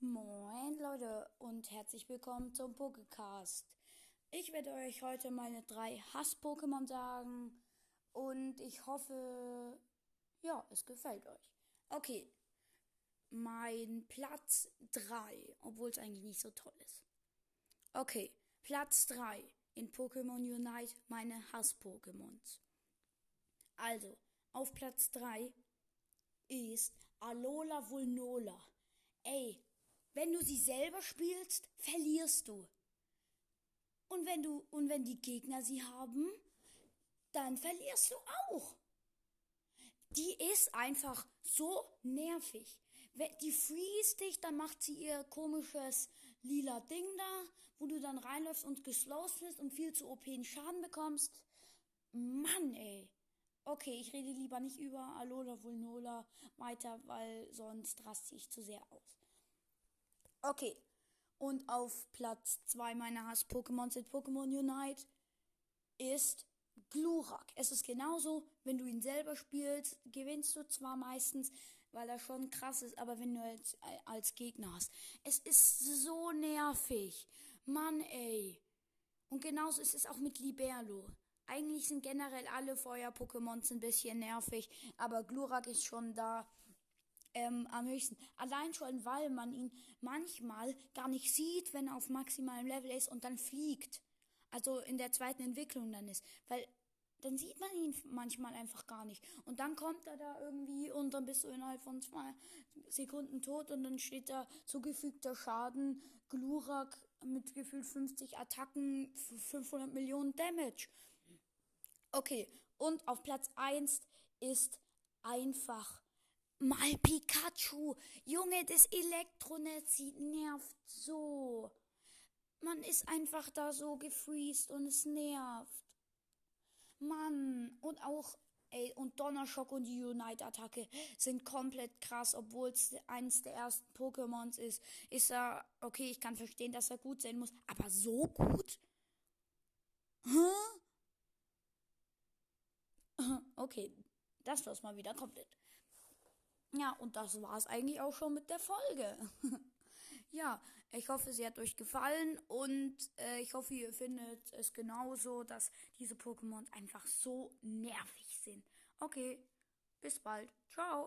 Moin Leute und herzlich willkommen zum Pokecast. Ich werde euch heute meine drei Hass-Pokémon sagen und ich hoffe, ja, es gefällt euch. Okay, mein Platz 3, obwohl es eigentlich nicht so toll ist. Okay, Platz 3 in Pokémon Unite meine Hass-Pokémons. Also, auf Platz 3 ist Alola Vulnola. Ey, wenn du sie selber spielst, verlierst du. Und wenn du und wenn die Gegner sie haben, dann verlierst du auch. Die ist einfach so nervig. Die freeze dich, dann macht sie ihr komisches lila Ding da, wo du dann reinläufst und geslowst bist und viel zu OP Schaden bekommst. Mann, ey. Okay, ich rede lieber nicht über Alola Vulnola weiter, weil sonst raste ich zu sehr aus. Okay. Und auf Platz 2 meiner Hass-Pokémons in Pokémon Unite ist Glurak. Es ist genauso, wenn du ihn selber spielst, gewinnst du zwar meistens, weil er schon krass ist, aber wenn du als, als Gegner hast. Es ist so nervig. Mann, ey. Und genauso ist es auch mit Liberlo. Eigentlich sind generell alle Feuer-Pokémons ein bisschen nervig, aber Glurak ist schon da ähm, am höchsten. Allein schon, weil man ihn manchmal gar nicht sieht, wenn er auf maximalem Level ist und dann fliegt. Also in der zweiten Entwicklung dann ist. Weil dann sieht man ihn manchmal einfach gar nicht. Und dann kommt er da irgendwie und dann bist du innerhalb von zwei Sekunden tot und dann steht da zugefügter Schaden, Glurak mit gefühlt 50 Attacken, 500 Millionen Damage. Okay, und auf Platz 1 ist einfach Mal Pikachu. Junge, das Elektronetz nervt so. Man ist einfach da so gefreezed und es nervt. Mann, und auch, ey, und Donnerschock und die Unite-Attacke sind komplett krass, obwohl es eines der ersten Pokémons ist. Ist er, okay, ich kann verstehen, dass er gut sein muss, aber so gut? Hä? Okay, das war's mal wieder komplett. Ja, und das war's eigentlich auch schon mit der Folge. ja, ich hoffe, sie hat euch gefallen und äh, ich hoffe, ihr findet es genauso, dass diese Pokémon einfach so nervig sind. Okay, bis bald. Ciao.